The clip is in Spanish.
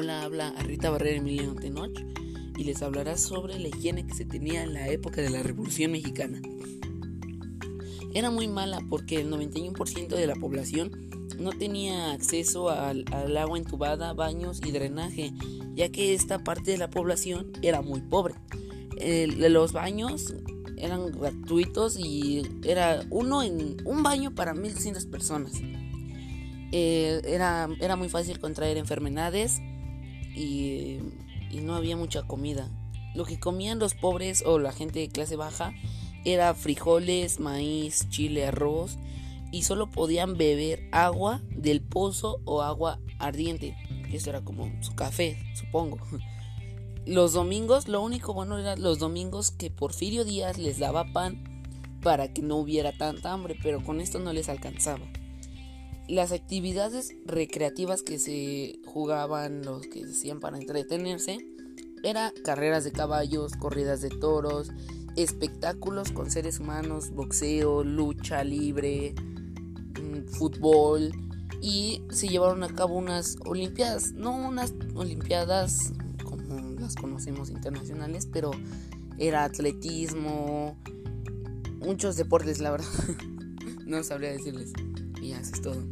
Hola, habla Rita Barrera Emiliano Tenoch y les hablará sobre la higiene que se tenía en la época de la Revolución Mexicana. Era muy mala porque el 91% de la población no tenía acceso al, agua entubada, baños y drenaje, ya que esta parte de la población era muy pobre. los baños eran gratuitos y era uno en un baño para 1200 personas. Eh, era, era muy fácil contraer enfermedades y, no había mucha comida. Lo que comían los pobres o la gente de clase baja era frijoles, maíz, chile, arroz y solo podían beber agua del pozo o agua ardiente. Eso era como su café, supongo. Los domingos, lo único bueno era los domingos que Porfirio Díaz les daba pan para que no hubiera tanta hambre, pero con esto no les alcanzaba las actividades recreativas que se jugaban, los que se hacían para entretenerse, era carreras de caballos, corridas de toros, espectáculos con seres humanos, boxeo, lucha libre, mm, fútbol y se llevaron a cabo unas olimpiadas, no unas olimpiadas como las conocemos internacionales, pero era atletismo, muchos deportes, la verdad. no sabría decirles. Y así es todo.